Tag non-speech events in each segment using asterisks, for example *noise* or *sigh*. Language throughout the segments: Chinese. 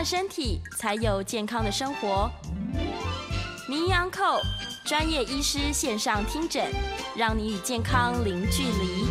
的身体，才有健康的生活。名医安扣专业医师线上听诊，让你与健康零距离。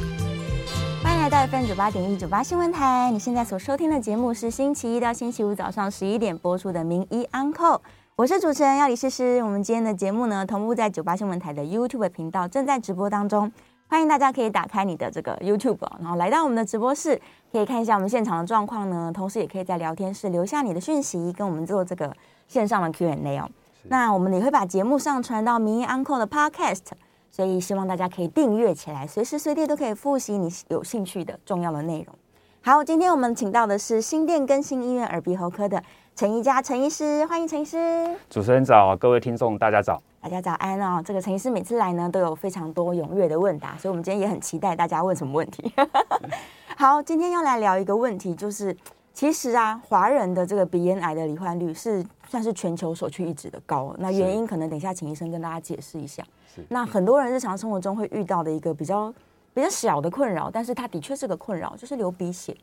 欢迎来到 FM 九八点一九八新闻台。你现在所收听的节目是星期一到星期五早上十一点播出的《名医安扣》，我是主持人要李诗诗。我们今天的节目呢，同步在九八新闻台的 YouTube 频道正在直播当中，欢迎大家可以打开你的这个 YouTube，然后来到我们的直播室，可以看一下我们现场的状况呢。同时，也可以在聊天室留下你的讯息，跟我们做这个线上的 Q&A 哦。那我们也会把节目上传到《民意 Uncle》的 Podcast。所以希望大家可以订阅起来，随时随地都可以复习你有兴趣的重要的内容。好，今天我们请到的是新店更新医院耳鼻喉科的陈宜佳陈医师，欢迎陈医师。主持人早，各位听众大家早，大家早安哦。这个陈医师每次来呢都有非常多踊跃的问答，所以我们今天也很期待大家问什么问题。*laughs* 好，今天要来聊一个问题，就是其实啊，华人的这个鼻咽癌的罹患率是算是全球首屈一指的高。那原因可能等一下请医生跟大家解释一下。那很多人日常生活中会遇到的一个比较比较小的困扰，但是它的确是个困扰，就是流鼻血。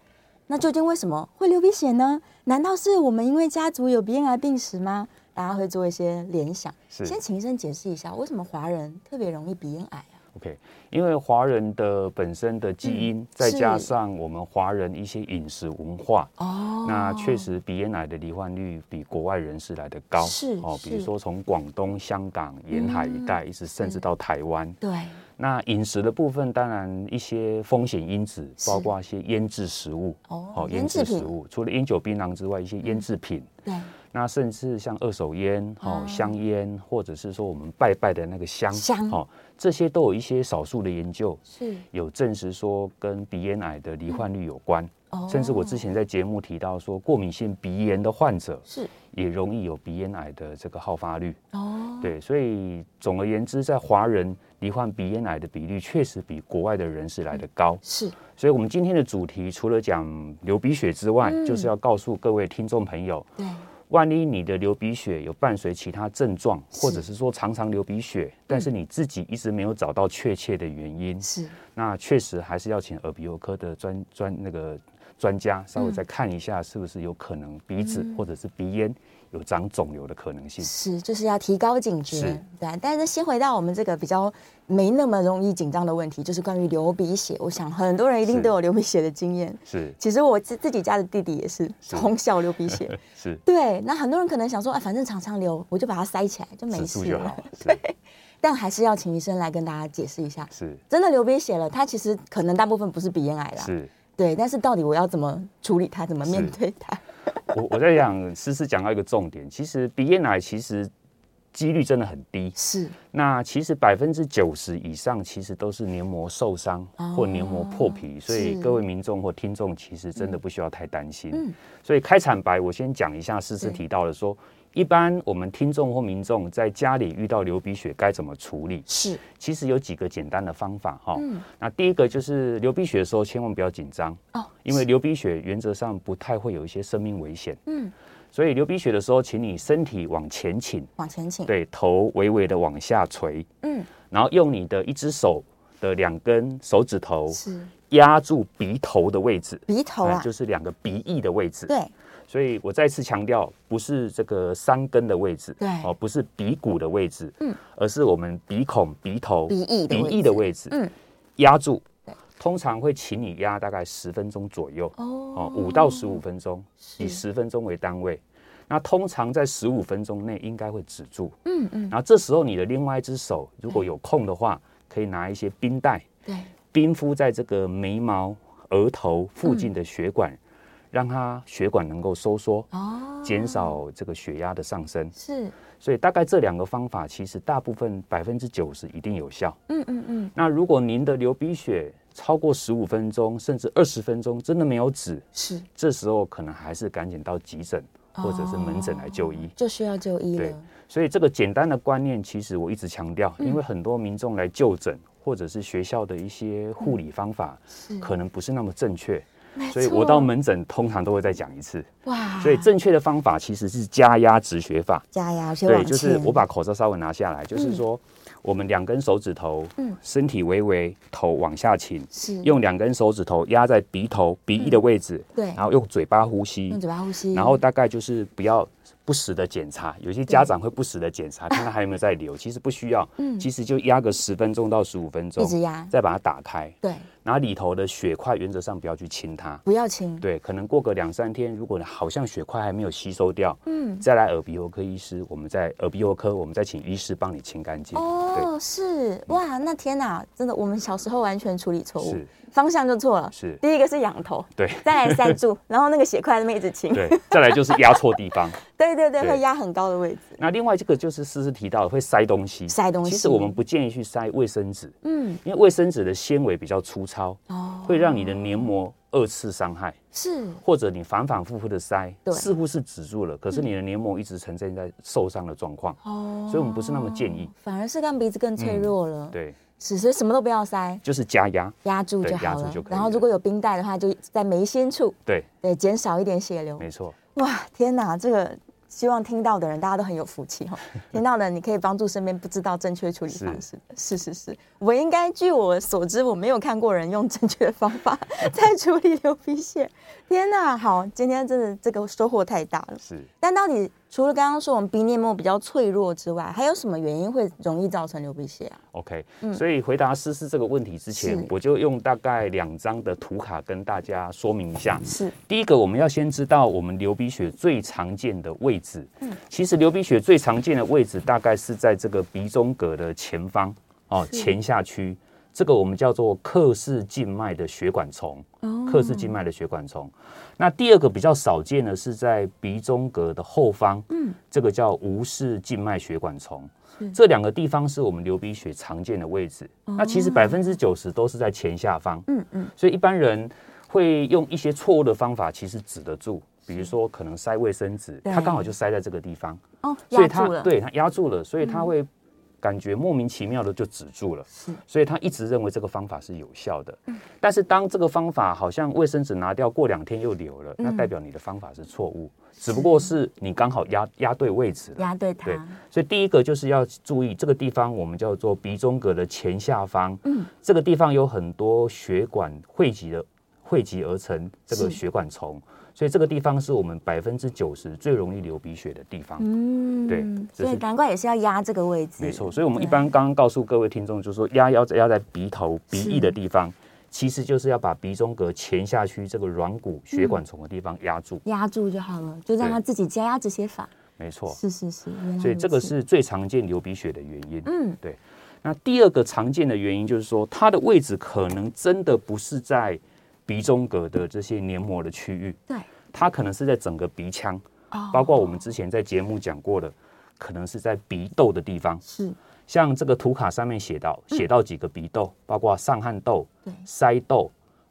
那究竟为什么会流鼻血呢？难道是我们因为家族有鼻咽癌病史吗？大家会做一些联想。先请医生解释一下，为什么华人特别容易鼻咽癌啊？OK，因为华人的本身的基因，嗯、再加上我们华人一些饮食文化，哦，那确实鼻咽癌的罹患率比国外人士来的高。是哦，比如说从广东、香港沿海一带，一直甚至到台湾。对。那饮食的部分，当然一些风险因子，包括一些腌制食物。哦。腌制食物，除了烟酒槟榔之外，一些腌制品。对。那甚至像二手烟、哦香烟，或者是说我们拜拜的那个香，香，哦，这些都有一些少数的研究是有证实说跟鼻咽癌的罹患率有关。哦。甚至我之前在节目提到说，过敏性鼻炎的患者是也容易有鼻咽癌的这个好发率。哦。对，所以总而言之，在华人罹患鼻咽癌的比率确实比国外的人士来的高。是。所以我们今天的主题除了讲流鼻血之外，就是要告诉各位听众朋友。对。万一你的流鼻血有伴随其他症状，或者是说常常流鼻血，但是你自己一直没有找到确切的原因，是。那确实还是要请耳鼻喉科的专专那个专家稍微再看一下，是不是有可能鼻子或者是鼻咽。有长肿瘤的可能性是，就是要提高警觉，对。但是先回到我们这个比较没那么容易紧张的问题，就是关于流鼻血。我想很多人一定都有流鼻血的经验。*laughs* 是，其实我自自己家的弟弟也是从小流鼻血。*laughs* 是，对。那很多人可能想说，啊，反正常常流，我就把它塞起来就没事了。*laughs* 对。但还是要请医生来跟大家解释一下，是真的流鼻血了，它其实可能大部分不是鼻咽癌啦。是。对，但是到底我要怎么处理它，怎么面对它？我我在想，诗诗讲到一个重点，其实鼻咽癌其实几率真的很低。是，那其实百分之九十以上其实都是黏膜受伤或黏膜破皮，哦、所以各位民众或听众其实真的不需要太担心。嗯，所以开场白我先讲一下，诗诗提到的说。一般我们听众或民众在家里遇到流鼻血该怎么处理？是，其实有几个简单的方法哈。嗯，那第一个就是流鼻血的时候千万不要紧张哦，因为流鼻血原则上不太会有一些生命危险。嗯，所以流鼻血的时候，请你身体往前倾，往前倾，对，头微微的往下垂。嗯，然后用你的一只手的两根手指头是压住鼻头的位置，鼻头啊，就是两个鼻翼的位置。对。所以我再次强调，不是这个山根的位置，对，哦，不是鼻骨的位置，嗯，而是我们鼻孔、鼻头、鼻翼、鼻翼的位置，嗯，压住，通常会请你压大概十分钟左右，哦，五到十五分钟，以十分钟为单位，那通常在十五分钟内应该会止住，嗯嗯，然后这时候你的另外一只手如果有空的话，可以拿一些冰袋，对，冰敷在这个眉毛、额头附近的血管。让它血管能够收缩，哦，减少这个血压的上升。是，所以大概这两个方法，其实大部分百分之九十一定有效。嗯嗯嗯。那如果您的流鼻血超过十五分钟，甚至二十分钟，真的没有止，是，这时候可能还是赶紧到急诊或者是门诊来就医，就需要就医了。对，所以这个简单的观念，其实我一直强调，因为很多民众来就诊。或者是学校的一些护理方法，可能不是那么正确，所以我到门诊通常都会再讲一次。哇！所以正确的方法其实是加压止血法。加压，对，就是我把口罩稍微拿下来，就是说我们两根手指头，嗯，身体微微，头往下倾，是用两根手指头压在鼻头鼻翼的位置，对，然后用嘴巴呼吸，用嘴巴呼吸，然后大概就是不要。不时的检查，有些家长会不时的检查，看看还有没有在流。*laughs* 其实不需要，嗯，其实就压个十分钟到十五分钟，一直压，再把它打开，对，然后里头的血块原则上不要去清它，不要清，对，可能过个两三天，如果好像血块还没有吸收掉，嗯，再来耳鼻喉科医师，我们在耳鼻喉科，我们再请医师帮你清干净。哦，是。哇，那天哪，真的，我们小时候完全处理错误。是。方向就错了，是。第一个是仰头，对，再来塞住，*laughs* 然后那个血块那么一直清，对，再来就是压错地方，*laughs* 对对对，会压很高的位置。那另外这个就是诗诗提到的会塞东西，塞东西，其实我们不建议去塞卫生纸，嗯，因为卫生纸的纤维比较粗糙，哦，会让你的黏膜二次伤害，是，或者你反反复复的塞，对，似乎是止住了，可是你的黏膜一直呈现在受伤的状况，哦，所以我们不是那么建议，反而是让鼻子更脆弱了，对。是，所以什么都不要塞，就是加压，压住就好了。然后如果有冰袋的话，就在眉心处，对对，减少一点血流。没错。哇，天哪，这个希望听到的人大家都很有福气哈。*laughs* 听到的你可以帮助身边不知道正确处理方式的。是是是，我应该据我所知，我没有看过人用正确的方法 *laughs* 在处理流鼻血。天哪，好，今天真的这个收获太大了。是，但到底。除了刚刚说我们鼻黏膜比较脆弱之外，还有什么原因会容易造成流鼻血啊？OK，嗯，所以回答诗诗这个问题之前，我就用大概两张的图卡跟大家说明一下。是，第一个我们要先知道我们流鼻血最常见的位置。嗯，其实流鼻血最常见的位置大概是在这个鼻中隔的前方哦，前下区。这个我们叫做克氏静脉的血管虫，克氏静脉的血管虫。那第二个比较少见的是在鼻中隔的后方，嗯，这个叫无氏静脉血管虫。这两个地方是我们流鼻血常见的位置。那其实百分之九十都是在前下方，嗯嗯。所以一般人会用一些错误的方法，其实止得住。比如说可能塞卫生纸，它刚好就塞在这个地方，哦，所以它对它压住了，所以它会。感觉莫名其妙的就止住了，是，所以他一直认为这个方法是有效的。嗯，但是当这个方法好像卫生纸拿掉过两天又流了，那代表你的方法是错误，只不过是你刚好压压对位置了，压对它。对，所以第一个就是要注意这个地方，我们叫做鼻中隔的前下方，嗯，这个地方有很多血管汇集的汇集而成这个血管丛。所以这个地方是我们百分之九十最容易流鼻血的地方。嗯，对，所以难怪也是要压这个位置。没错，所以我们一般刚刚告诉各位听众，就是说压要压在鼻头鼻翼的地方，其实就是要把鼻中隔前下去这个软骨血管丛的地方压住，压住就好了，就让它自己加压止血法。没错，是是是。所以这个是最常见流鼻血的原因。嗯，对。那第二个常见的原因就是说，它的位置可能真的不是在。鼻中隔的这些黏膜的区域，对，它可能是在整个鼻腔，哦，包括我们之前在节目讲过的，可能是在鼻窦的地方，是，像这个图卡上面写到，写到几个鼻窦，包括上颌窦、对，腮窦、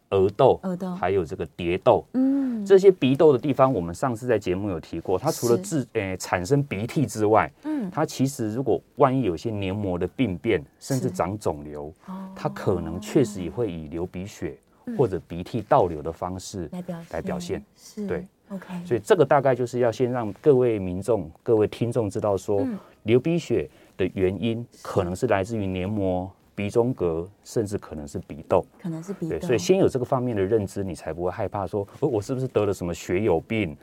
额窦、额窦，还有这个蝶窦，嗯，这些鼻窦的地方，我们上次在节目有提过，它除了治诶产生鼻涕之外，嗯，它其实如果万一有些黏膜的病变，甚至长肿瘤，它可能确实也会以流鼻血。或者鼻涕倒流的方式来表来表现，是对，OK。所以这个大概就是要先让各位民众、各位听众知道说，流鼻血的原因可能是来自于黏膜、鼻中隔，甚至可能是鼻窦，可能是鼻窦。对，所以先有这个方面的认知，你才不会害怕说，哦，我是不是得了什么血友病，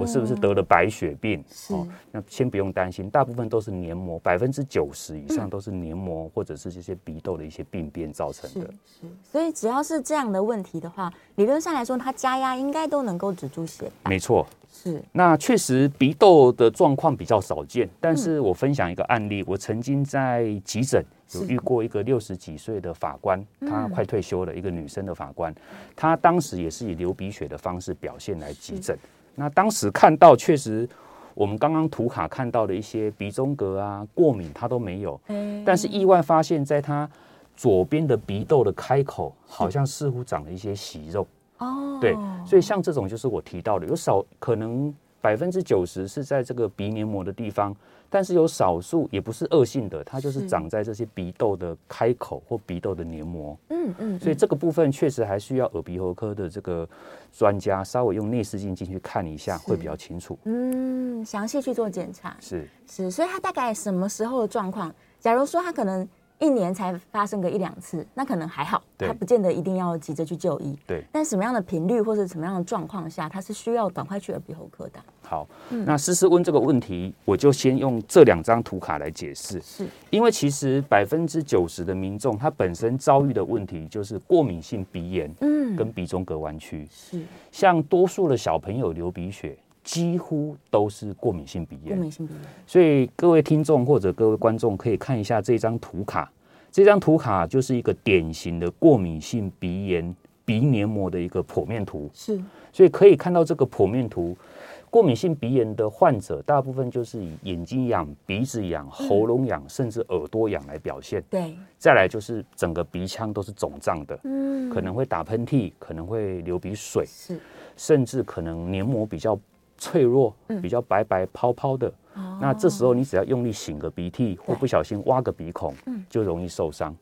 我是不是得了白血病？哦，那先不用担心，大部分都是黏膜，百分之九十以上都是黏膜或者是这些鼻窦的一些病变造成的。是，所以只要是这样的问题的话，理论上来说，它加压应该都能够止住血。没错。是，那确实鼻窦的状况比较少见，但是我分享一个案例，我曾经在急诊有遇过一个六十几岁的法官，她快退休了，一个女生的法官，她当时也是以流鼻血的方式表现来急诊。那当时看到确实，我们刚刚图卡看到的一些鼻中隔啊、过敏，它都没有，但是意外发现，在它左边的鼻窦的开口，好像似乎长了一些息肉。哦，对，所以像这种就是我提到的，有少可能百分之九十是在这个鼻黏膜的地方，但是有少数也不是恶性的，它就是长在这些鼻窦的开口或鼻窦的黏膜。嗯嗯，所以这个部分确实还需要耳鼻喉科的这个专家稍微用内视镜进去看一下，会比较清楚。嗯，详细去做检查。是是，所以他大概什么时候的状况？假如说他可能。一年才发生个一两次，那可能还好，他不见得一定要急着去就医。对，但什么样的频率或者什么样的状况下，他是需要赶快去耳鼻喉科的。好，嗯、那思思问这个问题，我就先用这两张图卡来解释。是，因为其实百分之九十的民众，他本身遭遇的问题就是过敏性鼻炎，嗯，跟鼻中隔弯曲。是，像多数的小朋友流鼻血。几乎都是过敏性鼻炎，过敏性鼻炎。所以各位听众或者各位观众可以看一下这张图卡，这张图卡就是一个典型的过敏性鼻炎鼻黏膜的一个剖面图。是，所以可以看到这个剖面图，过敏性鼻炎的患者大部分就是以眼睛痒、鼻子痒、喉咙痒，甚至耳朵痒来表现。对，再来就是整个鼻腔都是肿胀的，嗯，可能会打喷嚏，可能会流鼻水，是，甚至可能黏膜比较。脆弱，比较白白泡泡的，嗯、那这时候你只要用力擤个鼻涕，或不小心挖个鼻孔，就容易受伤。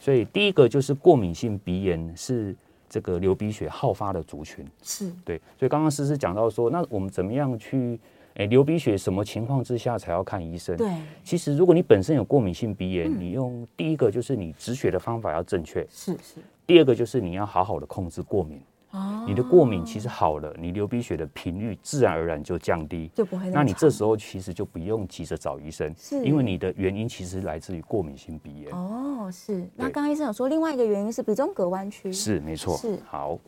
所以第一个就是过敏性鼻炎是这个流鼻血好发的族群，是对。所以刚刚诗诗讲到说，那我们怎么样去诶流鼻血？什么情况之下才要看医生？对，其实如果你本身有过敏性鼻炎，你用第一个就是你止血的方法要正确，是是。第二个就是你要好好的控制过敏。哦，你的过敏其实好了，你流鼻血的频率自然而然就降低，就不会。那你这时候其实就不用急着找医生，是，因为你的原因其实来自于过敏性鼻炎。哦，是。那刚刚医生有说另外一个原因是鼻中隔弯曲，是没错。是。好，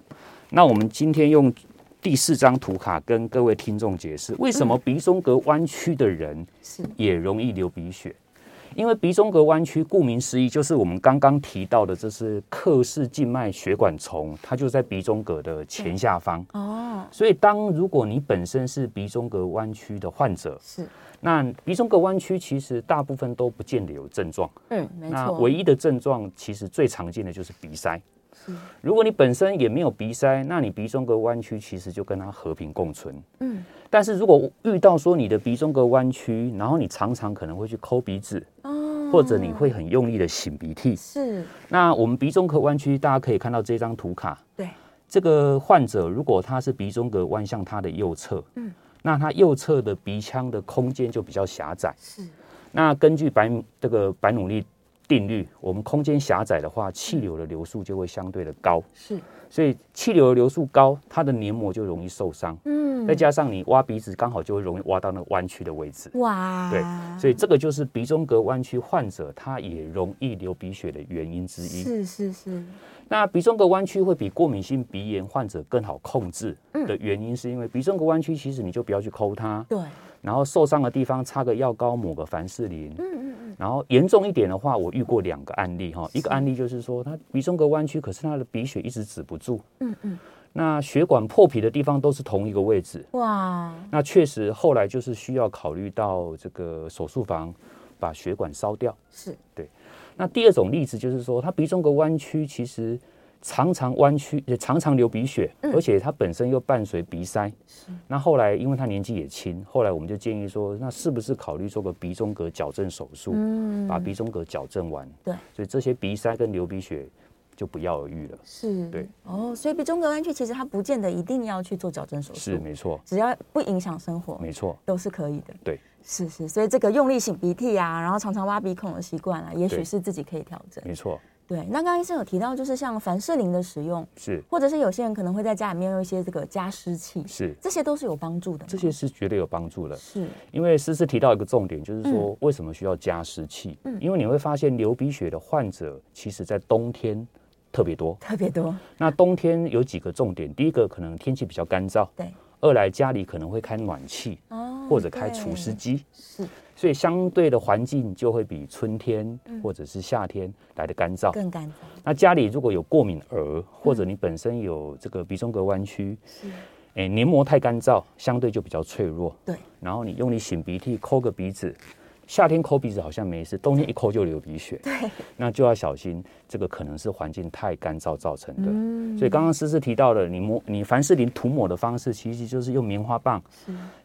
那我们今天用第四张图卡跟各位听众解释，为什么鼻中隔弯曲的人是也容易流鼻血。因为鼻中隔弯曲，顾名思义，就是我们刚刚提到的，这是克氏静脉血管丛，它就在鼻中隔的前下方。哦，所以当如果你本身是鼻中隔弯曲的患者，是，那鼻中隔弯曲其实大部分都不见得有症状。嗯，没错。那唯一的症状，其实最常见的就是鼻塞。如果你本身也没有鼻塞，那你鼻中隔弯曲其实就跟它和平共存。嗯，但是如果遇到说你的鼻中隔弯曲，然后你常常可能会去抠鼻子，哦，或者你会很用力的擤鼻涕，是。那我们鼻中隔弯曲，大家可以看到这张图卡，对，这个患者如果他是鼻中隔弯向他的右侧，嗯，那他右侧的鼻腔的空间就比较狭窄，是。那根据白这个白努力。定律，我们空间狭窄的话，气流的流速就会相对的高。是，所以气流的流速高，它的黏膜就容易受伤。嗯，再加上你挖鼻子，刚好就会容易挖到那个弯曲的位置。哇，对，所以这个就是鼻中隔弯曲患者，他也容易流鼻血的原因之一。是是是。那鼻中隔弯曲会比过敏性鼻炎患者更好控制的原因，是因为鼻中隔弯曲其实你就不要去抠它。对。然后受伤的地方擦个药膏，抹个凡士林。嗯嗯嗯。然后严重一点的话，我遇过两个案例哈，一个案例就是说他鼻中隔弯曲，可是他的鼻血一直止不住。嗯嗯。那血管破皮的地方都是同一个位置。哇。那确实后来就是需要考虑到这个手术房把血管烧掉。是。对。那第二种例子就是说，他鼻中隔弯曲其实。常常弯曲，也常常流鼻血，嗯、而且他本身又伴随鼻塞。是那后来，因为他年纪也轻，后来我们就建议说，那是不是考虑做个鼻中隔矫正手术，嗯、把鼻中隔矫正完？对，所以这些鼻塞跟流鼻血就不药而愈了。是，对。哦，所以鼻中隔弯曲其实它不见得一定要去做矫正手术，是没错，只要不影响生活，没错，都是可以的。对，是是，所以这个用力擤鼻涕啊，然后常常挖鼻孔的习惯啊，也许是自己可以调整。没错。对，那刚刚医生有提到，就是像凡士林的使用，是，或者是有些人可能会在家里面用一些这个加湿器，是，这些都是有帮助的。这些是绝对有帮助的，是。因为诗诗提到一个重点，就是说为什么需要加湿器？嗯，因为你会发现流鼻血的患者，其实在冬天特别多，特别多。那冬天有几个重点，第一个可能天气比较干燥，对。二来家里可能会开暖气，哦，或者开除湿机，是。所以相对的环境就会比春天或者是夏天来的干燥，更干燥。那家里如果有过敏儿，或者你本身有这个鼻中隔弯曲，哎，黏膜太干燥，相对就比较脆弱。对。然后你用你擤鼻涕抠个鼻子，夏天抠鼻子好像没事，冬天一抠就流鼻血。对。那就要小心，这个可能是环境太干燥造成的。嗯所以刚刚诗诗提到的，你抹你凡士林涂抹的方式，其实就是用棉花棒，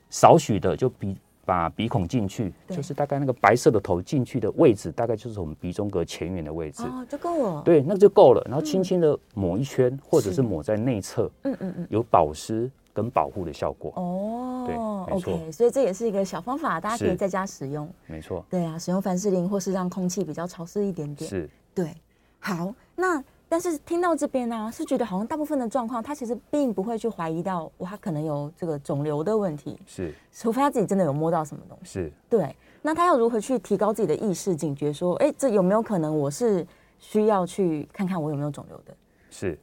少许的就比。把鼻孔进去，就是大概那个白色的头进去的位置，大概就是我们鼻中隔前缘的位置，哦，就够了。对，那就够了。然后轻轻的抹一圈，嗯、或者是抹在内侧，嗯嗯嗯，有保湿跟保护的效果。哦，对，没错。Okay, 所以这也是一个小方法，大家可以在家使用。没错。对啊，使用凡士林，或是让空气比较潮湿一点点。是。对。好，那。但是听到这边呢、啊，是觉得好像大部分的状况，他其实并不会去怀疑到，哇，他可能有这个肿瘤的问题。是，除非他自己真的有摸到什么东西。是，对。那他要如何去提高自己的意识警觉？说，哎，这有没有可能我是需要去看看我有没有肿瘤的？是。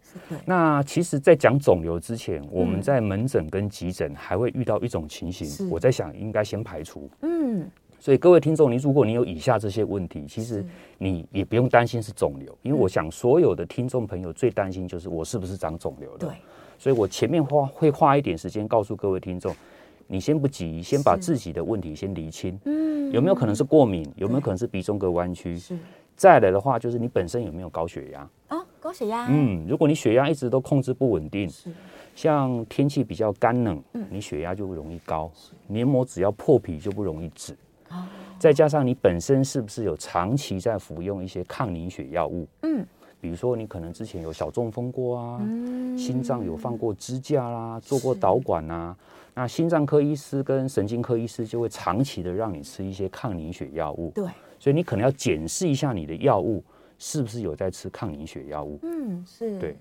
那其实，在讲肿瘤之前，我们在门诊跟急诊还会遇到一种情形，我在想应该先排除。嗯。所以各位听众，你如果你有以下这些问题，其实你也不用担心是肿瘤，因为我想所有的听众朋友最担心就是我是不是长肿瘤的。对，所以我前面花会花一点时间告诉各位听众，你先不急，先把自己的问题先厘清。嗯，有没有可能是过敏？有没有可能是鼻中隔弯曲？是。再来的话，就是你本身有没有高血压？啊，高血压。嗯，如果你血压一直都控制不稳定，是。像天气比较干冷，嗯，你血压就容易高，黏膜只要破皮就不容易止。再加上你本身是不是有长期在服用一些抗凝血药物？嗯，比如说你可能之前有小中风过啊，嗯、心脏有放过支架啦，做过导管啊，那心脏科医师跟神经科医师就会长期的让你吃一些抗凝血药物。对，所以你可能要检视一下你的药物是不是有在吃抗凝血药物。嗯，是。对，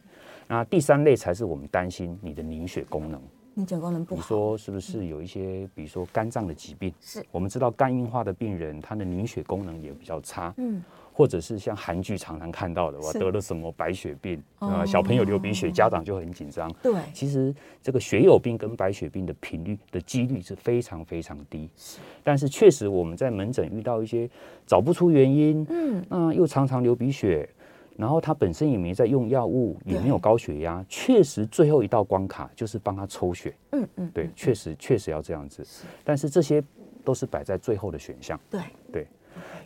那第三类才是我们担心你的凝血功能。凝血功能不好，你说是不是有一些，比如说肝脏的疾病？是，我们知道肝硬化的病人，他的凝血功能也比较差。嗯，或者是像韩剧常常看到的，哇，得了什么白血病啊，小朋友流鼻血，家长就很紧张。对，其实这个血友病跟白血病的频率的几率是非常非常低。是，但是确实我们在门诊遇到一些找不出原因，嗯，那又常常流鼻血。然后他本身也没在用药物，也没有高血压，确实最后一道关卡就是帮他抽血。嗯嗯，对，确实确实要这样子。但是这些都是摆在最后的选项。对对，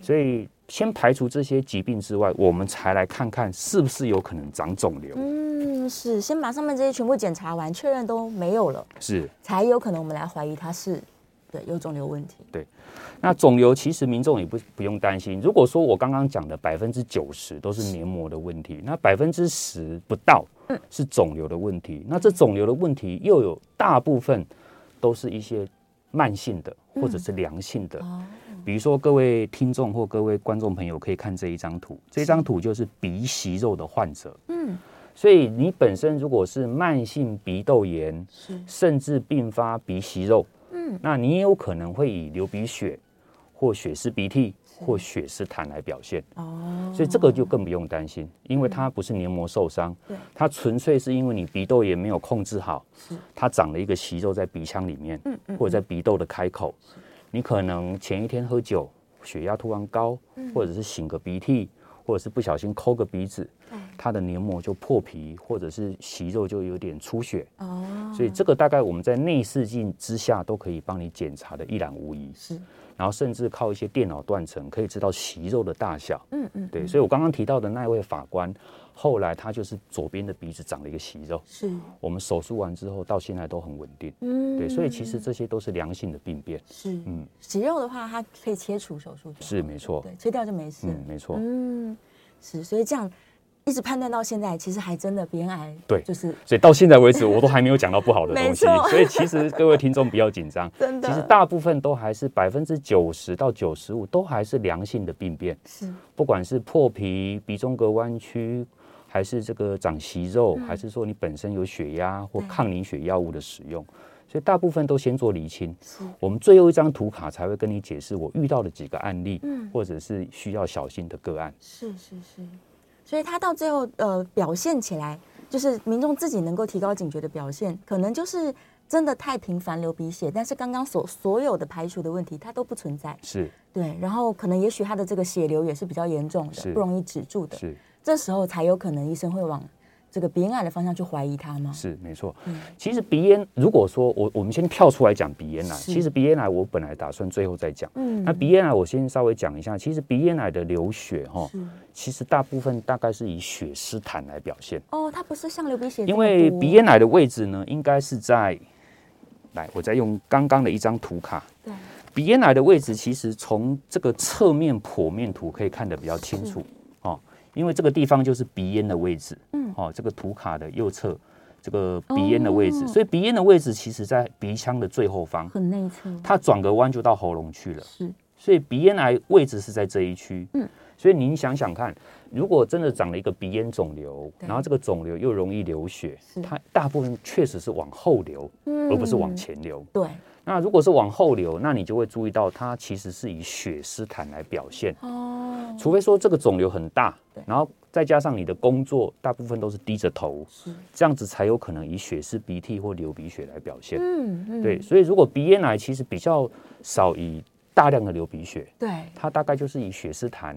所以先排除这些疾病之外，我们才来看看是不是有可能长肿瘤。嗯，是先把上面这些全部检查完，确认都没有了，是才有可能我们来怀疑他是对有肿瘤问题。对。那肿瘤其实民众也不不用担心。如果说我刚刚讲的百分之九十都是黏膜的问题，那百分之十不到是肿瘤的问题。那这肿瘤的问题又有大部分都是一些慢性的或者是良性的。比如说各位听众或各位观众朋友可以看这一张图，这张图就是鼻息肉的患者。嗯，所以你本身如果是慢性鼻窦炎，甚至并发鼻息肉，嗯，那你也有可能会以流鼻血。或血丝鼻涕，或血丝痰来表现。哦，所以这个就更不用担心，因为它不是黏膜受伤，对，它纯粹是因为你鼻窦炎没有控制好，是。它长了一个息肉在鼻腔里面，嗯嗯，或者在鼻窦的开口，你可能前一天喝酒，血压突然高，或者是擤个鼻涕，或者是不小心抠个鼻子，它的黏膜就破皮，或者是息肉就有点出血。哦，所以这个大概我们在内视镜之下都可以帮你检查的一览无遗。是。然后甚至靠一些电脑断层可以知道息肉的大小。嗯嗯，对，所以我刚刚提到的那位法官，后来他就是左边的鼻子长了一个息肉。是。我们手术完之后到现在都很稳定。嗯。对，所以其实这些都是良性的病变。是。嗯。息肉的话，它可以切除手术。是没错。对，切掉就没事。嗯，没错。嗯，是，所以这样一直判断到现在，其实还真的鼻咽癌。对，就是所以到现在为止，我都还没有讲到不好的东西。所以其实各位听众不要紧张，*laughs* 真的，其实大部分都还是百分之九十到九十五都还是良性的病变。是，不管是破皮、鼻中隔弯曲，还是这个长息肉，嗯、还是说你本身有血压或抗凝血药物的使用。所以大部分都先做厘清，我们最后一张图卡才会跟你解释我遇到的几个案例，嗯，或者是需要小心的个案。是是是，所以他到最后呃表现起来，就是民众自己能够提高警觉的表现，可能就是真的太频繁流鼻血，但是刚刚所所有的排除的问题它都不存在，是。对，然后可能也许他的这个血流也是比较严重的，不容易止住的，是这时候才有可能医生会往。这个鼻咽癌的方向去怀疑它吗？是没错。嗯，其实鼻咽，如果说我我们先跳出来讲鼻咽癌，其实鼻咽癌我本来打算最后再讲。嗯，那鼻咽癌我先稍微讲一下，其实鼻咽癌的流血哈，其实大部分大概是以血丝痰来表现。哦，它不是像流鼻血。因为鼻咽癌的位置呢，应该是在，来，我再用刚刚的一张图卡。对，鼻咽癌的位置其实从这个侧面剖面图可以看得比较清楚。因为这个地方就是鼻咽的位置，嗯，哦，这个图卡的右侧，这个鼻咽的位置，哦、所以鼻咽的位置其实在鼻腔的最后方，很内侧，它转个弯就到喉咙去了，是，所以鼻咽癌位置是在这一区，嗯，所以您想想看，如果真的长了一个鼻咽肿瘤，然后这个肿瘤又容易流血，它大部分确实是往后流，嗯、而不是往前流，对。那如果是往后流，那你就会注意到它其实是以血丝痰来表现哦。除非说这个肿瘤很大，然后再加上你的工作大部分都是低着头，这样子才有可能以血丝鼻涕或流鼻血来表现。嗯嗯。对，所以如果鼻咽癌其实比较少以大量的流鼻血，对，它大概就是以血丝痰。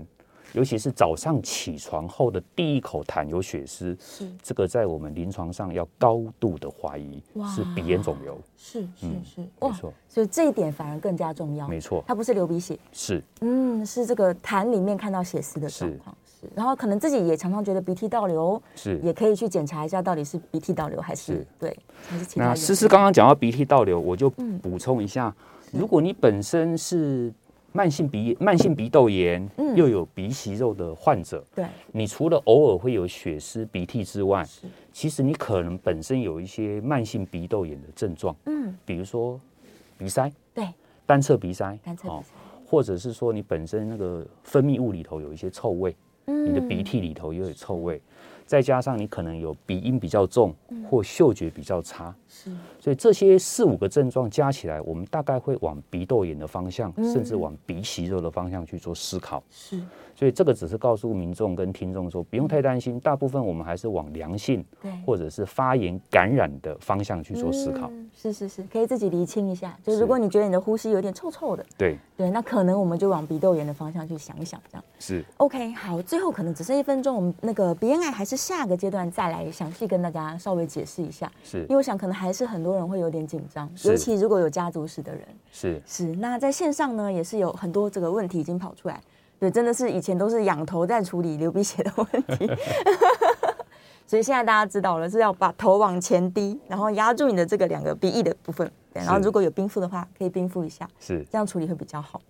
尤其是早上起床后的第一口痰有血丝，是。这个在我们临床上要高度的怀疑是鼻咽肿瘤，是是是，没错，所以这一点反而更加重要，没错，它不是流鼻血，是。嗯，是这个痰里面看到血丝的状况，是，然后可能自己也常常觉得鼻涕倒流，是，也可以去检查一下到底是鼻涕倒流还是对，还是其他。那思思刚刚讲到鼻涕倒流，我就补充一下，如果你本身是。慢性鼻慢性鼻窦炎，嗯、又有鼻息肉的患者，对，你除了偶尔会有血丝、鼻涕之外，其实你可能本身有一些慢性鼻窦炎的症状，嗯，比如说鼻塞，对，单侧鼻塞，单侧鼻塞，或者是说你本身那个分泌物里头有一些臭味，嗯，你的鼻涕里头也有臭味。再加上你可能有鼻音比较重，或嗅觉比较差，是，所以这些四五个症状加起来，我们大概会往鼻窦炎的方向，甚至往鼻息肉的方向去做思考。是。所以这个只是告诉民众跟听众说，不用太担心。大部分我们还是往良性，或者是发炎感染的方向去做思考。嗯、是是是，可以自己厘清一下。就是如果你觉得你的呼吸有点臭臭的，对对，那可能我们就往鼻窦炎的方向去想一想，这样是 OK。好，最后可能只剩一分钟，我们那个鼻咽癌还是下个阶段再来详细跟大家稍微解释一下。是，因为我想可能还是很多人会有点紧张，尤其如果有家族史的人。是是，那在线上呢，也是有很多这个问题已经跑出来。对，真的是以前都是仰头在处理流鼻血的问题，*laughs* 所以现在大家知道了是要把头往前低，然后压住你的这个两个鼻翼的部分，对，然后如果有冰敷的话，可以冰敷一下，是这样处理会比较好。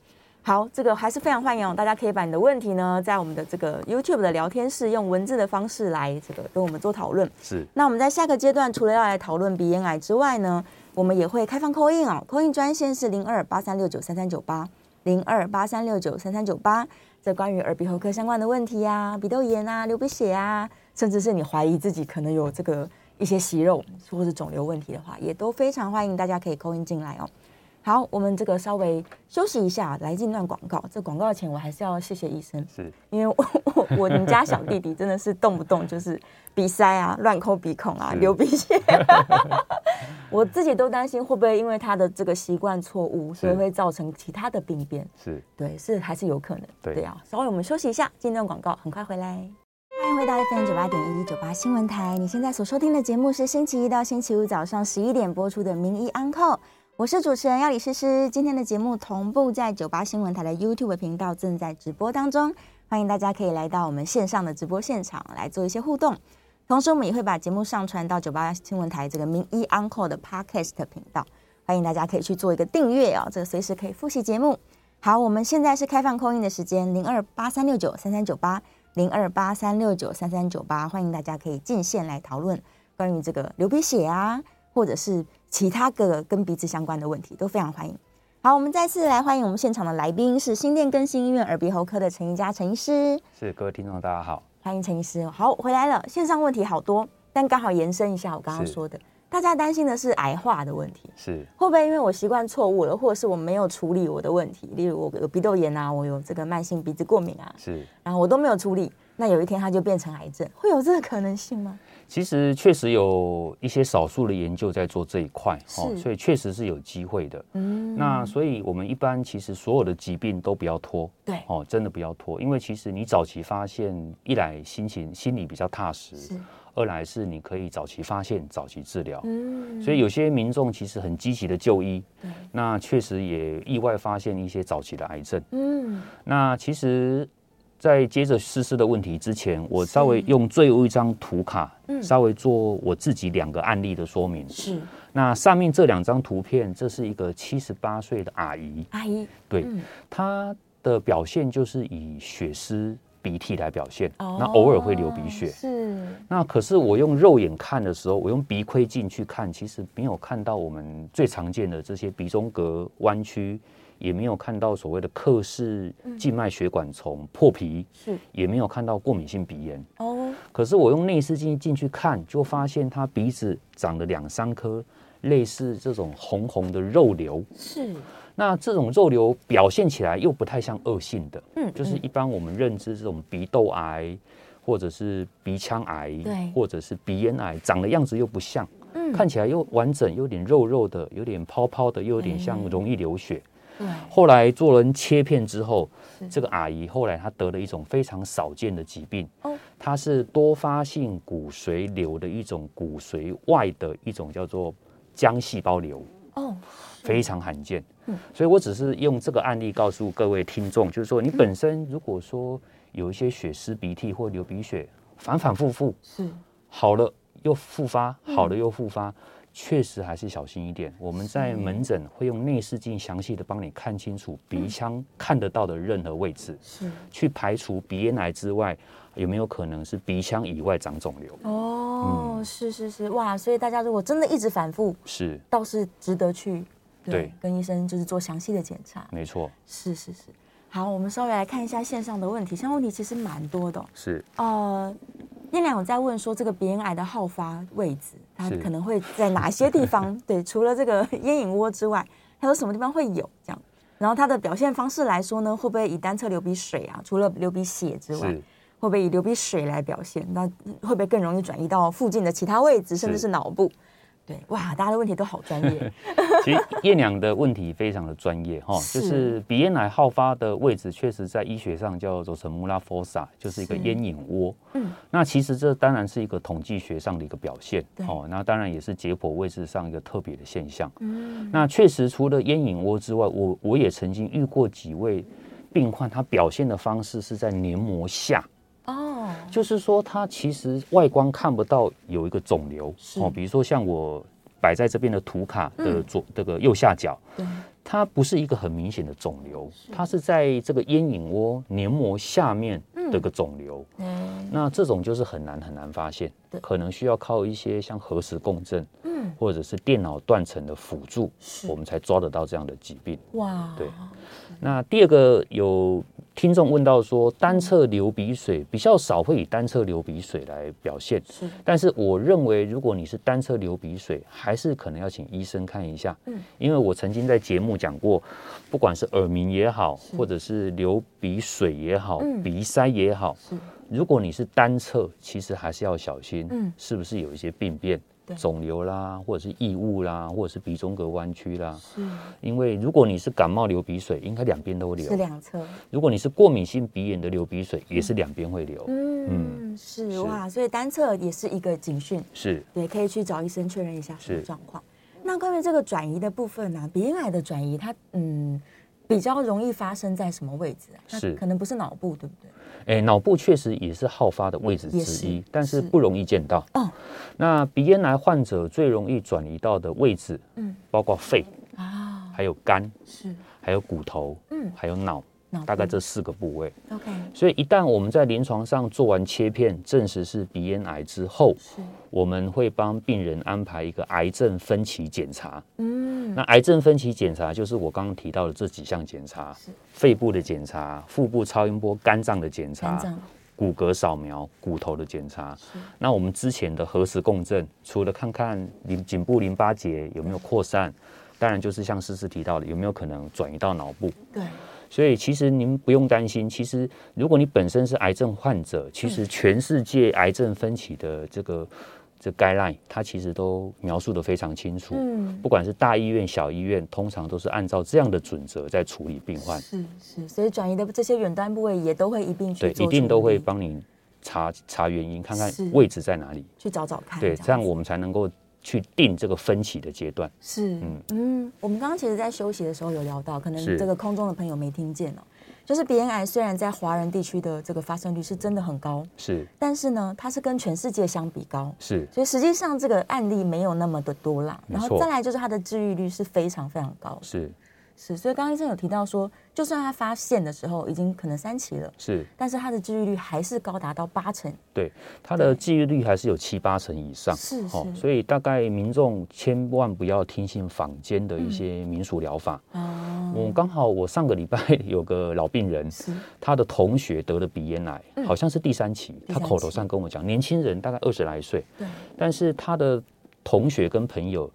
好，这个还是非常欢迎哦，大家可以把你的问题呢，在我们的这个 YouTube 的聊天室用文字的方式来这个跟我们做讨论。是，那我们在下个阶段除了要来讨论鼻咽癌之外呢，我们也会开放 call in 哦，call in 专线是零二八三六九三三九八。零二八三六九三三九八，这关于耳鼻喉科相关的问题啊，鼻窦炎啊，流鼻血啊，甚至是你怀疑自己可能有这个一些息肉或是肿瘤问题的话，也都非常欢迎大家可以扣音进来哦。好，我们这个稍微休息一下，来进段广告。这广告前我还是要谢谢医生，是因为我我我们家小弟弟真的是动不动就是鼻塞啊，乱抠鼻孔啊，流鼻血，*laughs* 我自己都担心会不会因为他的这个习惯错误，所以会造成其他的病变。是对，是还是有可能。对，对啊，稍微我们休息一下，进段广告，很快回来。欢迎回到 FM 九八点一九八新闻台，你现在所收听的节目是星期一到星期五早上十一点播出的《名医安扣》。我是主持人要李诗诗，今天的节目同步在九八新闻台的 YouTube 频道正在直播当中，欢迎大家可以来到我们线上的直播现场来做一些互动。同时，我们也会把节目上传到九八新闻台这个名医 Uncle 的 Podcast 频道，欢迎大家可以去做一个订阅哦，这个随时可以复习节目。好，我们现在是开放 call in 的时间，零二八三六九三三九八。零二八三六九三三九八，欢迎大家可以进线来讨论关于这个流鼻血啊，或者是其他个跟鼻子相关的问题，都非常欢迎。好，我们再次来欢迎我们现场的来宾是新店更新医院耳鼻喉科的陈宜佳陈医师。是各位听众大家好，欢迎陈医师。好，回来了，线上问题好多，但刚好延伸一下我刚刚说的。大家担心的是癌化的问题，是会不会因为我习惯错误了，或者是我没有处理我的问题？例如我有鼻窦炎啊，我有这个慢性鼻子过敏啊，是，然后我都没有处理，那有一天它就变成癌症，会有这个可能性吗？其实确实有一些少数的研究在做这一块，哦，所以确实是有机会的。嗯，那所以我们一般其实所有的疾病都不要拖，对，哦，真的不要拖，因为其实你早期发现，一来心情心里比较踏实。二来是你可以早期发现、早期治疗，嗯，所以有些民众其实很积极的就医，那确实也意外发现一些早期的癌症，嗯，那其实，在接着诗诗的问题之前，我稍微用最后一张图卡，嗯，稍微做我自己两个案例的说明，是，那上面这两张图片，这是一个七十八岁的阿姨，阿姨，对，她的表现就是以血丝。鼻涕来表现，那偶尔会流鼻血。是，那可是我用肉眼看的时候，我用鼻窥镜去看，其实没有看到我们最常见的这些鼻中隔弯曲，也没有看到所谓的克氏静脉血管丛破皮，是，也没有看到过敏性鼻炎。哦，可是我用内视镜进去看，就发现他鼻子长了两三颗类似这种红红的肉瘤。是。那这种肉瘤表现起来又不太像恶性的，嗯，就是一般我们认知这种鼻窦癌，或者是鼻腔癌，对，或者是鼻咽癌，长的样子又不像，嗯，看起来又完整，有点肉肉的，有点泡泡的，又有点像容易流血。对，后来做人切片之后，这个阿姨后来她得了一种非常少见的疾病，哦，她是多发性骨髓瘤的一种骨髓外的一种叫做浆细胞瘤，哦。非常罕见，嗯，所以我只是用这个案例告诉各位听众，就是说你本身如果说有一些血丝鼻涕或流鼻血，反反复复，是。好了又复发，好了又复发，确实还是小心一点。我们在门诊会用内视镜详细的帮你看清楚鼻腔看得到的任何位置，是去排除鼻咽癌之外，有没有可能是鼻腔以外长肿瘤？哦，嗯，是是是，哇！所以大家如果真的一直反复，是倒是值得去。对，跟医生就是做详细的检查。没错，是是是。好，我们稍微来看一下线上的问题。线上问题其实蛮多的。是。呃，燕良有在问说，这个鼻咽癌的好发位置，它可能会在哪些地方？*laughs* 对，除了这个咽隐窝之外，还有什么地方会有这样？然后它的表现方式来说呢，会不会以单侧流鼻水啊？除了流鼻血之外，会不会以流鼻水来表现？那会不会更容易转移到附近的其他位置，甚至是脑部？对，哇，大家的问题都好专业。*laughs* 其实燕娘的问题非常的专业哈，就是鼻咽癌好发的位置，确实在医学上叫做 Mula fossa，就是一个咽隐窝。嗯，那其实这当然是一个统计学上的一个表现。哦，那当然也是解剖位置上一个特别的现象。嗯，那确实除了咽隐窝之外，我我也曾经遇过几位病患，他表现的方式是在黏膜下。哦，就是说，它其实外观看不到有一个肿瘤哦，比如说像我摆在这边的图卡的左这个右下角，它不是一个很明显的肿瘤，它是在这个咽隐窝黏膜下面的个肿瘤。嗯，那这种就是很难很难发现，可能需要靠一些像核磁共振，嗯，或者是电脑断层的辅助，我们才抓得到这样的疾病。哇，对。那第二个有。听众问到说，单侧流鼻水比较少，会以单侧流鼻水来表现。是，但是我认为，如果你是单侧流鼻水，还是可能要请医生看一下。嗯，因为我曾经在节目讲过，不管是耳鸣也好，或者是流鼻水也好，鼻塞也好，如果你是单侧，其实还是要小心，嗯，是不是有一些病变？肿瘤啦，或者是异物啦，或者是鼻中隔弯曲啦。是，因为如果你是感冒流鼻水，应该两边都流。是两侧。如果你是过敏性鼻炎的流鼻水，也是两边会流。嗯，嗯是哇，所以单侧也是一个警讯。是，对，可以去找医生确认一下什么状况。那关于这个转移的部分呢、啊？鼻咽癌的转移，它嗯比较容易发生在什么位置啊？是，可能不是脑部，对不对？哎，脑部确实也是好发的位置之一，但是不容易见到。哦，那鼻咽癌患者最容易转移到的位置，嗯，包括肺啊，还有肝，是，还有骨头，嗯，还有脑，大概这四个部位。OK，所以一旦我们在临床上做完切片，证实是鼻咽癌之后，是我们会帮病人安排一个癌症分期检查。嗯，那癌症分期检查就是我刚刚提到的这几项检查：肺部的检查、腹部超音波、肝脏的检查、骨骼扫描、骨头的检查。那我们之前的核磁共振，除了看看颈颈部淋巴结有没有扩散，当然就是像诗诗提到的，有没有可能转移到脑部。对。所以其实您不用担心，其实如果你本身是癌症患者，其实全世界癌症分期的这个这 guideline，它其实都描述的非常清楚。嗯，不管是大医院、小医院，通常都是按照这样的准则在处理病患。是是，所以转移的这些远端部位也都会一并去对，一定都会帮你查查原因，看看位置在哪里，去找找看。对，这样我们才能够。去定这个分歧的阶段是，嗯嗯，我们刚刚其实，在休息的时候有聊到，可能这个空中的朋友没听见哦，就是鼻咽癌虽然在华人地区的这个发生率是真的很高，是，但是呢，它是跟全世界相比高，是，所以实际上这个案例没有那么的多啦，然后再来就是它的治愈率是非常非常高，是。是，所以刚刚医生有提到说，就算他发现的时候已经可能三期了，是，但是他的治愈率还是高达到八成。对，他的治愈率还是有七八成以上。是，是，所以大概民众千万不要听信坊间的一些民俗疗法。哦、嗯，我刚好我上个礼拜有个老病人，*laughs* 他的同学得了鼻咽癌，好像是第三期，嗯、他口头上跟我讲，年轻人大概二十来岁，但是他的同学跟朋友。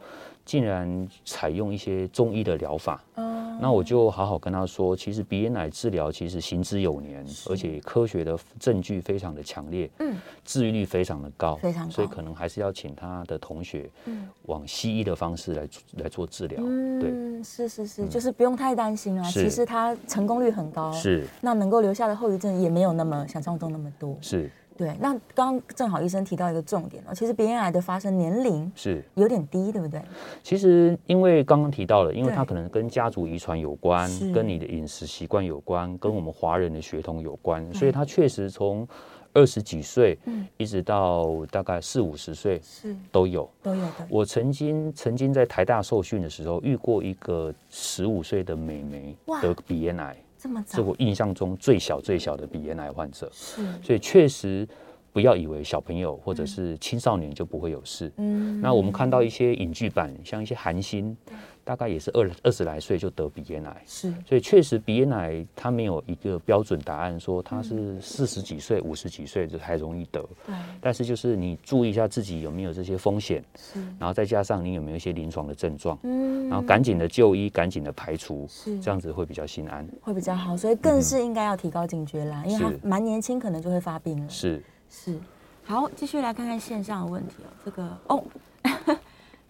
竟然采用一些中医的疗法，嗯，那我就好好跟他说，其实鼻咽癌治疗其实行之有年，而且科学的证据非常的强烈，嗯，治愈率非常的高，非常高，所以可能还是要请他的同学，嗯，往西医的方式来来做治疗，嗯，对，是是是，就是不用太担心啊，其实他成功率很高，是，那能够留下的后遗症也没有那么想象中那么多，是。对，那刚刚正好医生提到一个重点哦，其实鼻咽癌的发生年龄是有点低，对不对？其实因为刚刚提到了，因为它可能跟家族遗传有关，跟你的饮食习惯有关，跟我们华人的血统有关，所以它确实从二十几岁，一直到大概四五十岁是都有都有的。我曾经曾经在台大受训的时候遇过一个十五岁的美眉得鼻咽癌。这么早，是我印象中最小最小的鼻咽癌患者，是，所以确实不要以为小朋友或者是青少年就不会有事。嗯，那我们看到一些影剧版，像一些韩星。大概也是二二十来岁就得鼻咽癌，是，所以确实鼻咽癌它没有一个标准答案，说它是四十几岁、五十几岁就还容易得。对，但是就是你注意一下自己有没有这些风险，是，然后再加上你有没有一些临床的症状，嗯，然后赶紧的就医，赶紧的排除，是，这样子会比较心安，会比较好。所以更是应该要提高警觉啦，因为他蛮年轻，可能就会发病了。是。是，好，继续来看看线上的问题哦，这个哦。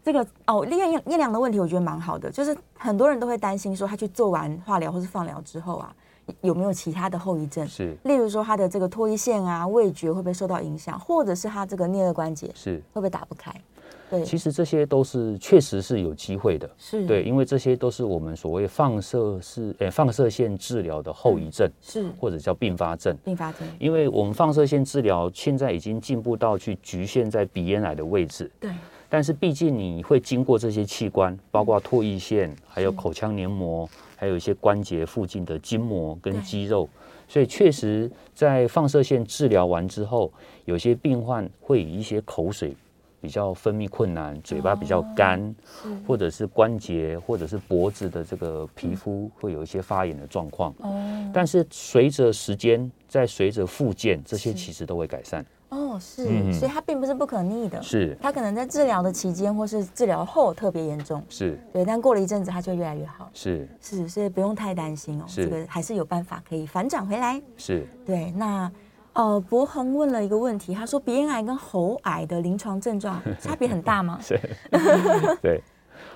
这个哦，验验验量的问题，我觉得蛮好的，就是很多人都会担心说，他去做完化疗或是放疗之后啊，有没有其他的后遗症？是，例如说他的这个唾液腺啊、味觉会不会受到影响，或者是他这个颞颌关节是会不会打不开？对，其实这些都是确实是有机会的，是对，因为这些都是我们所谓放射是诶放射线治疗的后遗症，是或者叫并发症。并发症，因为我们放射线治疗现在已经进步到去局限在鼻咽癌的位置，对。但是毕竟你会经过这些器官，包括唾液腺，还有口腔黏膜，还有一些关节附近的筋膜跟肌肉，所以确实在放射线治疗完之后，有些病患会以一些口水比较分泌困难，嘴巴比较干，或者是关节或者是脖子的这个皮肤会有一些发炎的状况。但是随着时间，在随着复健，这些其实都会改善。哦，是，嗯、所以它并不是不可逆的，是。它可能在治疗的期间或是治疗后特别严重，是。对，但过了一阵子它就会越来越好，是。是，所以不用太担心哦，是。这个还是有办法可以反转回来，是。对。那呃，博恒问了一个问题，他说鼻咽癌跟喉癌的临床症状差别很大吗？*laughs* 是，对，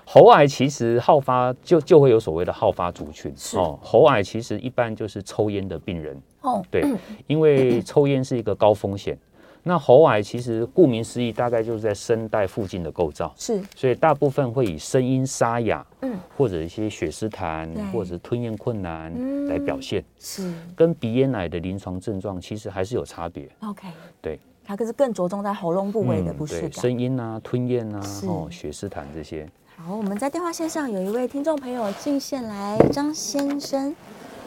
喉癌其实好发就就会有所谓的好发族群是哦，喉癌其实一般就是抽烟的病人哦，对，因为抽烟是一个高风险。那喉癌其实顾名思义，大概就是在声带附近的构造，是，所以大部分会以声音沙哑，嗯，或者一些血丝痰，或者吞咽困难来表现，是，跟鼻咽癌的临床症状其实还是有差别。OK，对，它可是更着重在喉咙部位的不适感，声音啊、吞咽啊、哦、血丝痰这些。好，我们在电话线上有一位听众朋友进线来，张先生，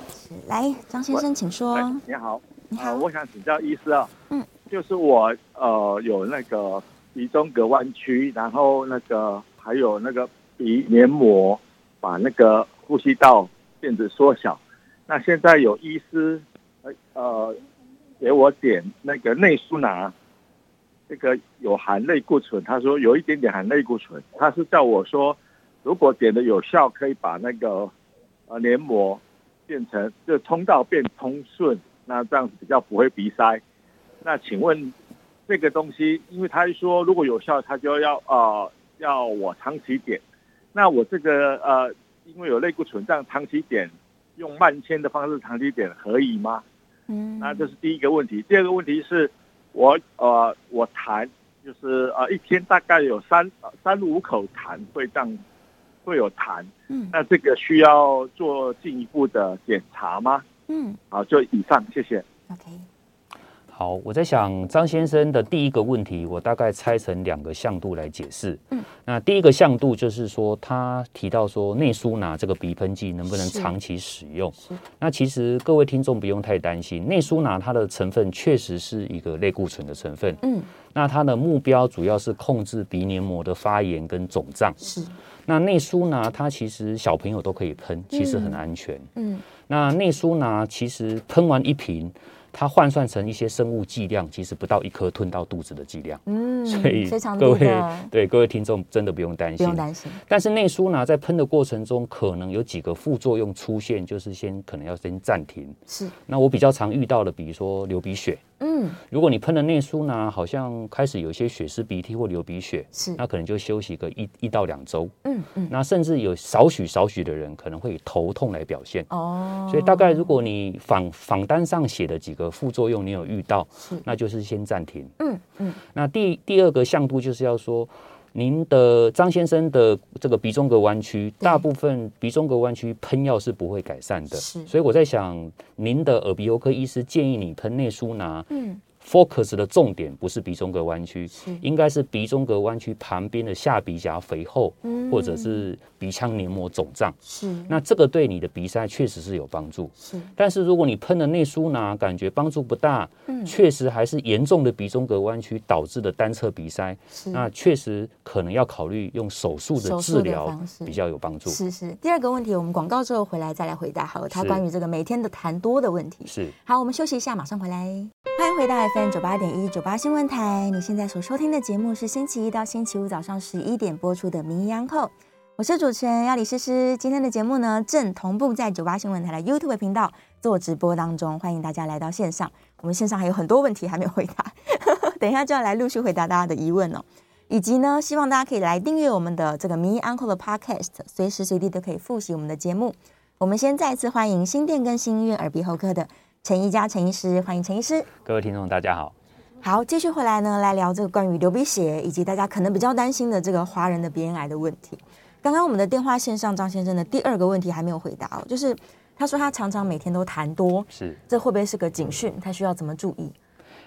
是，来，张先生，请说。你好，你好，我想请教医师啊，嗯，就是我呃有那个鼻中隔弯曲，然后那个还有那个鼻黏膜把那个呼吸道变得缩小，那现在有医师呃呃给我点那个内舒拿，这个有含类固醇，他说有一点点含类固醇，他是叫我说如果点的有效，可以把那个呃黏膜。变成就通道变通顺，那这样子比较不会鼻塞。那请问这个东西，因为他说如果有效，他就要呃要我长期点。那我这个呃因为有类固醇，这样长期点用慢签的方式长期点可以吗？嗯，那这是第一个问题。第二个问题是我呃我痰就是呃一天大概有三三五口痰会这样。会有痰，嗯，那这个需要做进一步的检查吗？嗯，好，就以上，谢谢。OK，好，我在想张先生的第一个问题，我大概拆成两个向度来解释。嗯，那第一个向度就是说，他提到说内舒拿这个鼻喷剂能不能长期使用？那其实各位听众不用太担心，内舒拿它的成分确实是一个类固醇的成分。嗯，那它的目标主要是控制鼻黏膜的发炎跟肿胀。是。那内舒拿它其实小朋友都可以喷，其实很安全。嗯，嗯，那内舒拿其实喷完一瓶，它换算成一些生物剂量，其实不到一颗吞到肚子的剂量。嗯，所以各位对各位听众真的不用担心，不用担心。但是内舒拿在喷的过程中，可能有几个副作用出现，就是先可能要先暂停。是。那我比较常遇到的，比如说流鼻血。嗯，如果你喷了内舒呢，好像开始有些血丝鼻涕或流鼻血，是，那可能就休息个一一到两周。嗯嗯，那甚至有少许少许的人可能会以头痛来表现。哦，所以大概如果你访访单上写的几个副作用你有遇到，是，那就是先暂停。嗯嗯，那第第二个向度就是要说。您的张先生的这个鼻中隔弯曲，大部分鼻中隔弯曲喷药是不会改善的，是，所以我在想，您的耳鼻喉科医师建议你喷内舒拿，嗯。Focus 的重点不是鼻中隔弯曲，应该是鼻中隔弯曲旁边的下鼻甲肥厚，嗯、或者是鼻腔黏膜肿胀。是，那这个对你的鼻塞确实是有帮助。是，但是如果你喷了内舒拿，感觉帮助不大，嗯，确实还是严重的鼻中隔弯曲导致的单侧鼻塞，是，那确实可能要考虑用手术的治疗比较有帮助。是是。第二个问题，我们广告之后回来再来回答。好了，他关于这个每天的痰多的问题。是。好，我们休息一下，马上回来。欢迎回到 FM 九八点一九八新闻台。你现在所收听的节目是星期一到星期五早上十一点播出的《名医央叩》，我是主持人要李诗诗。今天的节目呢，正同步在九八新闻台的 YouTube 频道做直播当中，欢迎大家来到线上。我们线上还有很多问题还没有回答，*laughs* 等一下就要来陆续回答大家的疑问哦。以及呢，希望大家可以来订阅我们的这个《名医央叩》的 Podcast，随时随地都可以复习我们的节目。我们先再次欢迎新店跟新医院耳鼻喉科的。陈宜佳陈医师，欢迎陈医师。各位听众，大家好。好，继续回来呢，来聊这个关于流鼻血以及大家可能比较担心的这个华人的鼻咽癌的问题。刚刚我们的电话线上张先生的第二个问题还没有回答哦，就是他说他常常每天都痰多，是这会不会是个警讯？他需要怎么注意？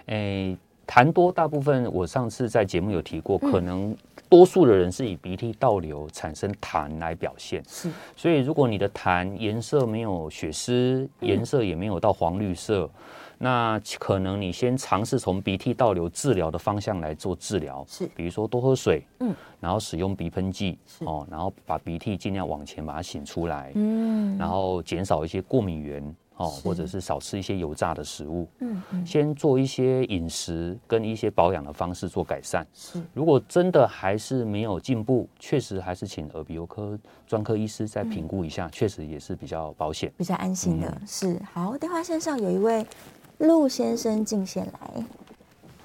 诶，痰多大部分我上次在节目有提过，可能、嗯。多数的人是以鼻涕倒流产生痰来表现，是。所以如果你的痰颜色没有血丝，颜色也没有到黄绿色，那可能你先尝试从鼻涕倒流治疗的方向来做治疗，是。比如说多喝水，嗯，然后使用鼻喷剂，哦，然后把鼻涕尽量往前把它擤出来，嗯，然后减少一些过敏源。哦，或者是少吃一些油炸的食物，嗯，嗯，先做一些饮食跟一些保养的方式做改善。是，如果真的还是没有进步，确实还是请耳鼻喉科专科医师再评估一下，确、嗯、实也是比较保险、比较安心的。嗯、是，好，电话线上有一位陆先生进线来，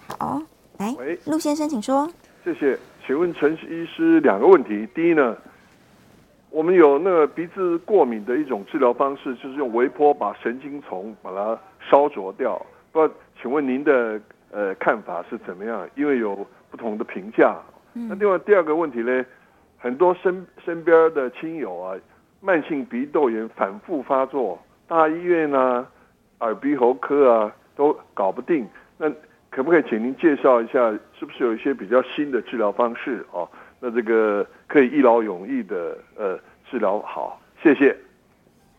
好，来，喂，陆先生，请说。谢谢，请问陈医师两个问题，第一呢？我们有那个鼻子过敏的一种治疗方式，就是用微波把神经丛把它烧灼掉。不知道，请问您的呃看法是怎么样？因为有不同的评价。那另外第二个问题呢，很多身身边的亲友啊，慢性鼻窦炎反复发作，大医院啊、耳鼻喉科啊都搞不定。那可不可以请您介绍一下，是不是有一些比较新的治疗方式啊？那这个可以一劳永逸的呃治疗好，谢谢。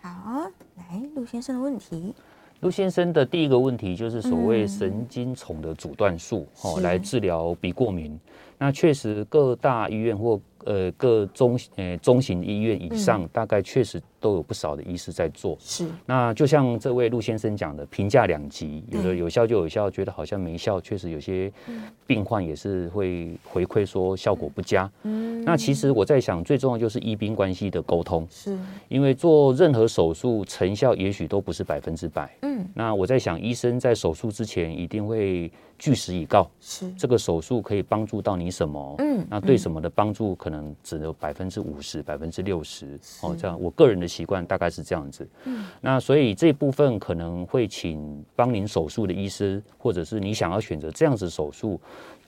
好，来，陆先生的问题。陆先生的第一个问题就是所谓神经丛的阻断术，哦，来治疗鼻过敏。那确实各大医院或呃各中呃中型医院以上，大概确实都有不少的医师在做。是。那就像这位陆先生讲的，评价两极，有的有效就有效，觉得好像没效，确实有些病患也是会回馈说效果不佳。嗯。那其实我在想，最重要就是医病关系的沟通。是。因为做任何手术成效也许都不是百分之百。嗯。那我在想，医生在手术之前一定会据实以告。是。这个手术可以帮助到你什么？嗯。那对什么的帮助可能？只有百分之五十、百分之六十哦，这样我个人的习惯大概是这样子。嗯，那所以这部分可能会请帮您手术的医师，或者是你想要选择这样子手术。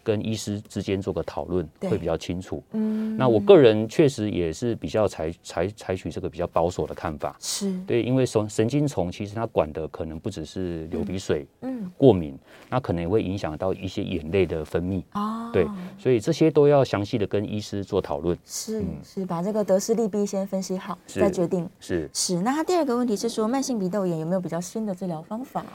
跟医师之间做个讨论会比较清楚。嗯，那我个人确实也是比较采采采取这个比较保守的看法。是对，因为神神经虫其实它管的可能不只是流鼻水，嗯，过敏，那可能也会影响到一些眼泪的分泌。哦，对，所以这些都要详细的跟医师做讨论。是是，把这个得失利弊先分析好，再决定。是是，那他第二个问题是说，慢性鼻窦炎有没有比较新的治疗方法？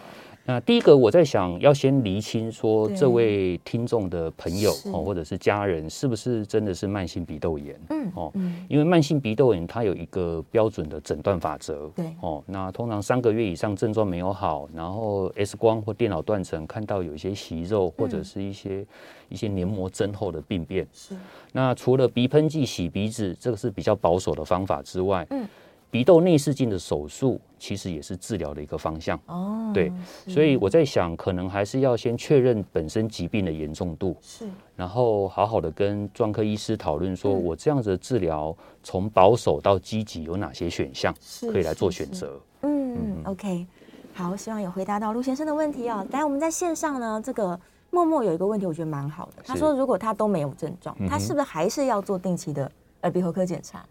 那第一个，我在想要先厘清说，这位听众的朋友哦，或者是家人，是不是真的是慢性鼻窦炎？嗯，哦，因为慢性鼻窦炎它有一个标准的诊断法则。对，哦，那通常三个月以上症状没有好，然后 X 光或电脑断层看到有一些息肉或者是一些一些黏膜增厚的病变。是，那除了鼻喷剂、洗鼻子，这个是比较保守的方法之外，嗯。鼻窦内视镜的手术其实也是治疗的一个方向。哦，对，所以我在想，可能还是要先确认本身疾病的严重度，是，然后好好的跟专科医师讨论，说我这样子的治疗从保守到积极有哪些选项可以来做选择。嗯嗯，OK，好，希望有回答到陆先生的问题哦。来，我们在线上呢，这个默默有一个问题，我觉得蛮好的。他说，如果他都没有症状，他是不是还是要做定期的耳鼻喉科检查？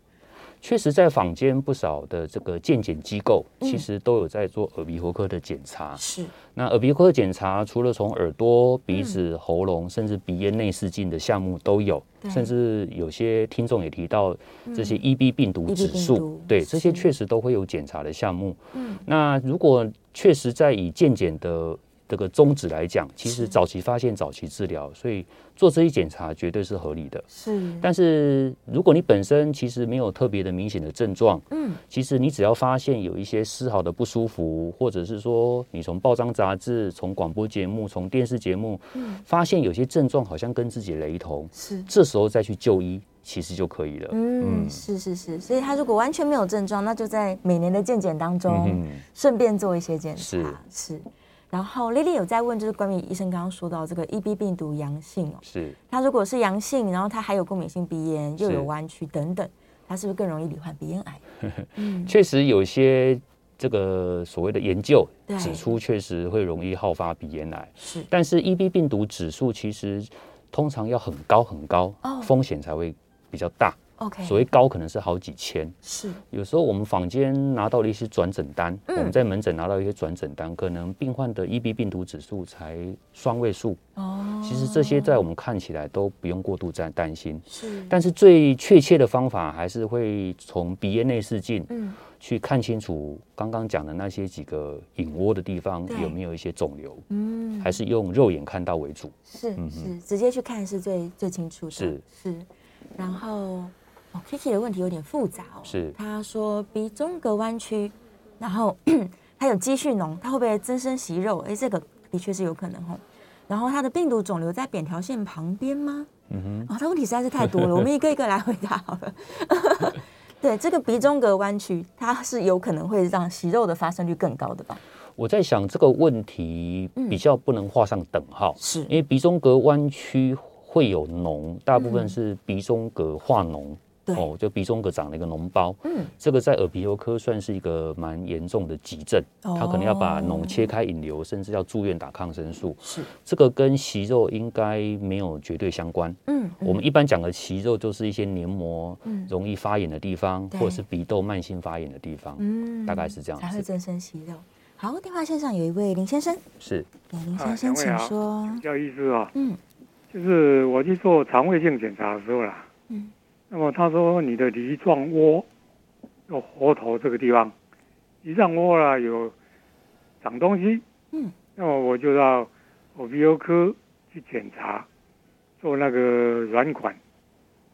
确实，在坊间不少的这个健检机构，其实都有在做耳鼻喉科的检查。是，那耳鼻喉科检查除了从耳朵、鼻子、喉咙，甚至鼻咽内视镜的项目都有。甚至有些听众也提到这些 EB 病毒指数，对，这些确实都会有检查的项目。嗯，那如果确实在以健检的这个宗旨来讲，其实早期发现、早期治疗，所以做这些检查绝对是合理的。是，但是如果你本身其实没有特别的明显的症状，嗯，其实你只要发现有一些丝毫的不舒服，或者是说你从报章杂志、从广播节目、从电视节目，嗯，发现有些症状好像跟自己雷同，是，这时候再去就医，其实就可以了。嗯，是是是，所以他如果完全没有症状，那就在每年的健检当中顺便做一些检查，是是。然后丽丽有在问，就是关于医生刚刚说到这个 EB 病毒阳性哦，是他如果是阳性，然后他还有过敏性鼻炎，又有弯曲等等，他是不是更容易罹患鼻咽癌？*laughs* 嗯，确实有些这个所谓的研究指出，确实会容易好发鼻咽癌。是，但是 EB 病毒指数其实通常要很高很高，哦，风险才会比较大。OK，所谓高可能是好几千，是。有时候我们坊间拿到了一些转诊单，嗯、我们在门诊拿到一些转诊单，可能病患的 EB 病毒指数才双位数。哦。其实这些在我们看起来都不用过度在担心，是。但是最确切的方法还是会从鼻咽内视镜，嗯，去看清楚刚刚讲的那些几个隐窝的地方有没有一些肿瘤，嗯，还是用肉眼看到为主，是是，是，直接去看是最最清楚的，是。是，然后。Kiki 的问题有点复杂哦，是他说鼻中隔弯曲，然后 *clears throat* 他有积蓄脓，他会不会增生息肉？哎，这个的确是有可能哦。然后他的病毒肿瘤在扁条线旁边吗？嗯哼，哦，他问题实在是太多了，我们一个一个来回答好了。*laughs* 对，这个鼻中隔弯曲，它是有可能会让息肉的发生率更高的吧？我在想这个问题比较不能画上等号，嗯、是因为鼻中隔弯曲会有脓，大部分是鼻中隔化脓。对哦，就鼻中隔长了一个脓包，嗯，这个在耳鼻喉科算是一个蛮严重的急症，哦、他可能要把脓切开引流，甚至要住院打抗生素。是，这个跟息肉应该没有绝对相关。嗯，嗯我们一般讲的息肉就是一些黏膜容易发炎的地方，嗯、或者是鼻窦慢性发炎的地方，嗯，大概是这样子。才会增生息肉。好，电话线上有一位林先生，是，林先生，请说。叫医师啊，嗯，就是我去做肠胃镜检查的时候啦，嗯。那么他说你的梨状窝，有喉头这个地方梨状窝啦有长东西，嗯，那么我就到耳鼻喉科去检查，做那个软管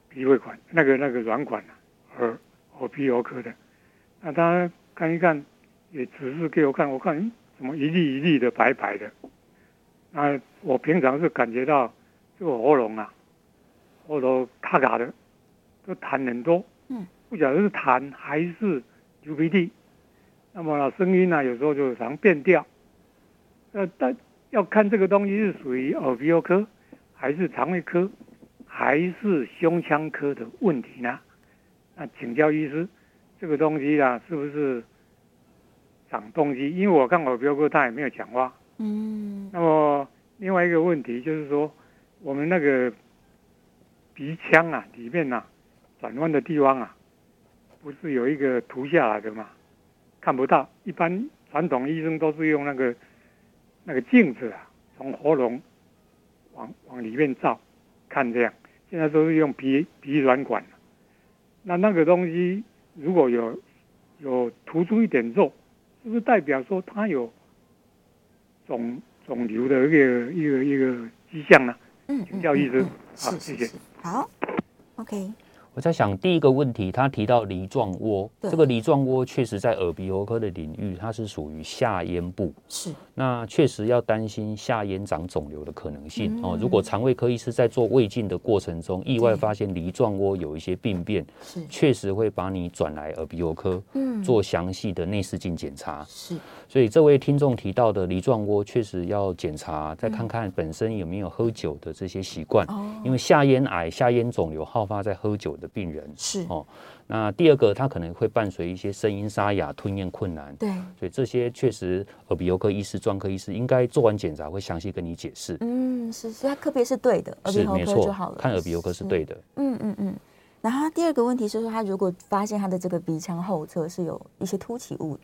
鼻胃管，那个那个软管啊，耳耳鼻喉科的，那他看一看，也只是给我看，我看怎么一粒一粒的白白的，那我平常是感觉到这个喉咙啊，喉咙卡卡的，都痰很多，嗯，不晓得是痰还是流鼻涕，那么声音呢，有时候就常变调，呃，但要看这个东西是属于耳鼻喉科，还是肠胃科，还是胸腔科的问题呢？那请教医师，这个东西啊，是不是长东西？因为我看耳鼻喉科他也没有讲话。嗯。那么另外一个问题就是说，我们那个鼻腔啊里面啊转弯的地方啊，不是有一个涂下来的吗？看不到。一般传统医生都是用那个那个镜子啊，从喉咙往往里面照，看这样。现在都是用鼻鼻软管。那那个东西如果有有突出一点肉，是不是代表说它有肿肿瘤的一个一个一个迹象呢？嗯，请教医生。好，谢谢。好，OK。我在想第一个问题，他提到梨状窝，这个梨状窝确实在耳鼻喉科的领域，它是属于下咽部。是，那确实要担心下咽长肿瘤的可能性哦。如果肠胃科医师在做胃镜的过程中，意外发现梨状窝有一些病变，是，确实会把你转来耳鼻喉科，嗯，做详细的内视镜检查。是，所以这位听众提到的梨状窝，确实要检查，再看看本身有没有喝酒的这些习惯，因为下咽癌、下咽肿瘤好发在喝酒的病人是哦，那第二个他可能会伴随一些声音沙哑、吞咽困难，对，所以这些确实耳鼻喉科医师、专科医师应该做完检查会详细跟你解释。嗯，是，所以他科别是对的，耳鼻喉科就好了，看耳鼻喉科是对的。嗯嗯嗯。然后他第二个问题是说，他如果发现他的这个鼻腔后侧是有一些凸起物。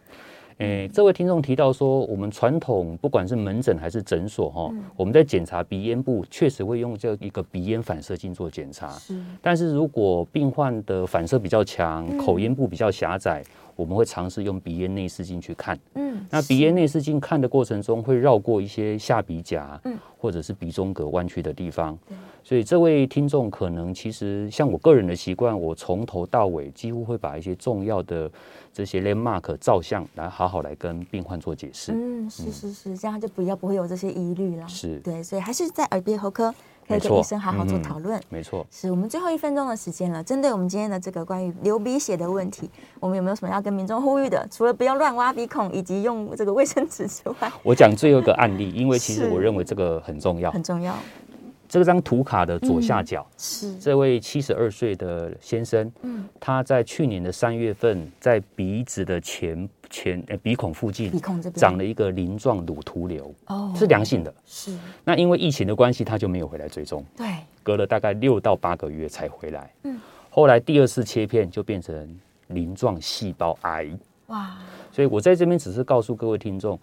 诶，这位听众提到说，我们传统不管是门诊还是诊所哈，我们在检查鼻咽部，确实会用这一个鼻咽反射镜做检查。是，但是如果病患的反射比较强，口咽部比较狭窄，我们会尝试用鼻咽内视镜去看。嗯，那鼻咽内视镜看的过程中，会绕过一些下鼻夹，嗯，或者是鼻中隔弯曲的地方。所以这位听众可能其实像我个人的习惯，我从头到尾几乎会把一些重要的。这些 landmark 照相来好好来跟病患做解释。嗯，是是是，这样就比较不会有这些疑虑了。是，对，所以还是在耳鼻喉科可以跟医生好好做讨论。没错，是我们最后一分钟的时间了。针对我们今天的这个关于流鼻血的问题，我们有没有什么要跟民众呼吁的？除了不要乱挖鼻孔，以及用这个卫生纸之外，我讲最后一个案例，因为其实我认为这个很重要，很重要。这张图卡的左下角、嗯、是。这位七十二岁的先生，嗯，他在去年的三月份，在鼻子的前前呃鼻孔附近，鼻孔这边。长了一个鳞状乳突瘤，哦，是良性的，是。那因为疫情的关系，他就没有回来追踪，对，隔了大概六到八个月才回来，嗯，后来第二次切片就变成鳞状细胞癌，哇，所以我在这边只是告诉各位听众。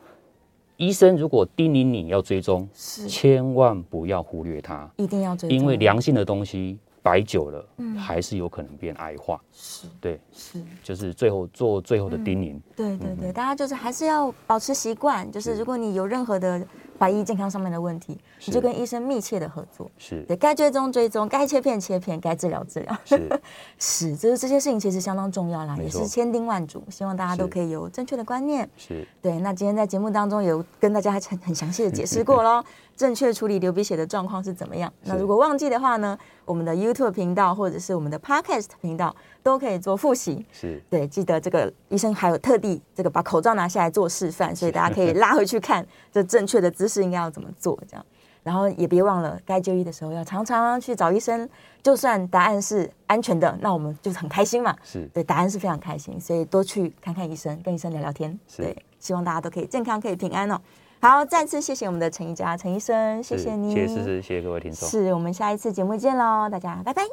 医生如果叮咛你要追踪，是千万不要忽略它，一定要追踪，因为良性的东西摆久了，嗯，还是有可能变癌化。是，对，是，就是最后做最后的叮咛。对对对，大家就是还是要保持习惯，就是如果你有任何的。怀疑健康上面的问题，你就跟医生密切的合作，是。对，该追踪追踪，该切片切片，该治疗治疗，是，*laughs* 是，就是这些事情其实相当重要啦，也是千叮万嘱，希望大家都可以有正确的观念，是。对。那今天在节目当中有跟大家很很详细的解释过喽，*laughs* 正确处理流鼻血的状况是怎么样？那如果忘记的话呢，我们的 YouTube 频道或者是我们的 Podcast 频道。都可以做复习，是。对，记得这个医生还有特地这个把口罩拿下来做示范，所以大家可以拉回去看这正确的姿势应该要怎么做，这样，然后也别忘了该就医的时候要常常去找医生，就算答案是安全的，那我们就很开心嘛，是。对，答案是非常开心，所以多去看看医生，跟医生聊聊天，对，希望大家都可以健康，可以平安哦。好，再次谢谢我们的陈一家陈医生，谢谢你，谢谢谢谢各位听众，是我们下一次节目见喽，大家拜拜。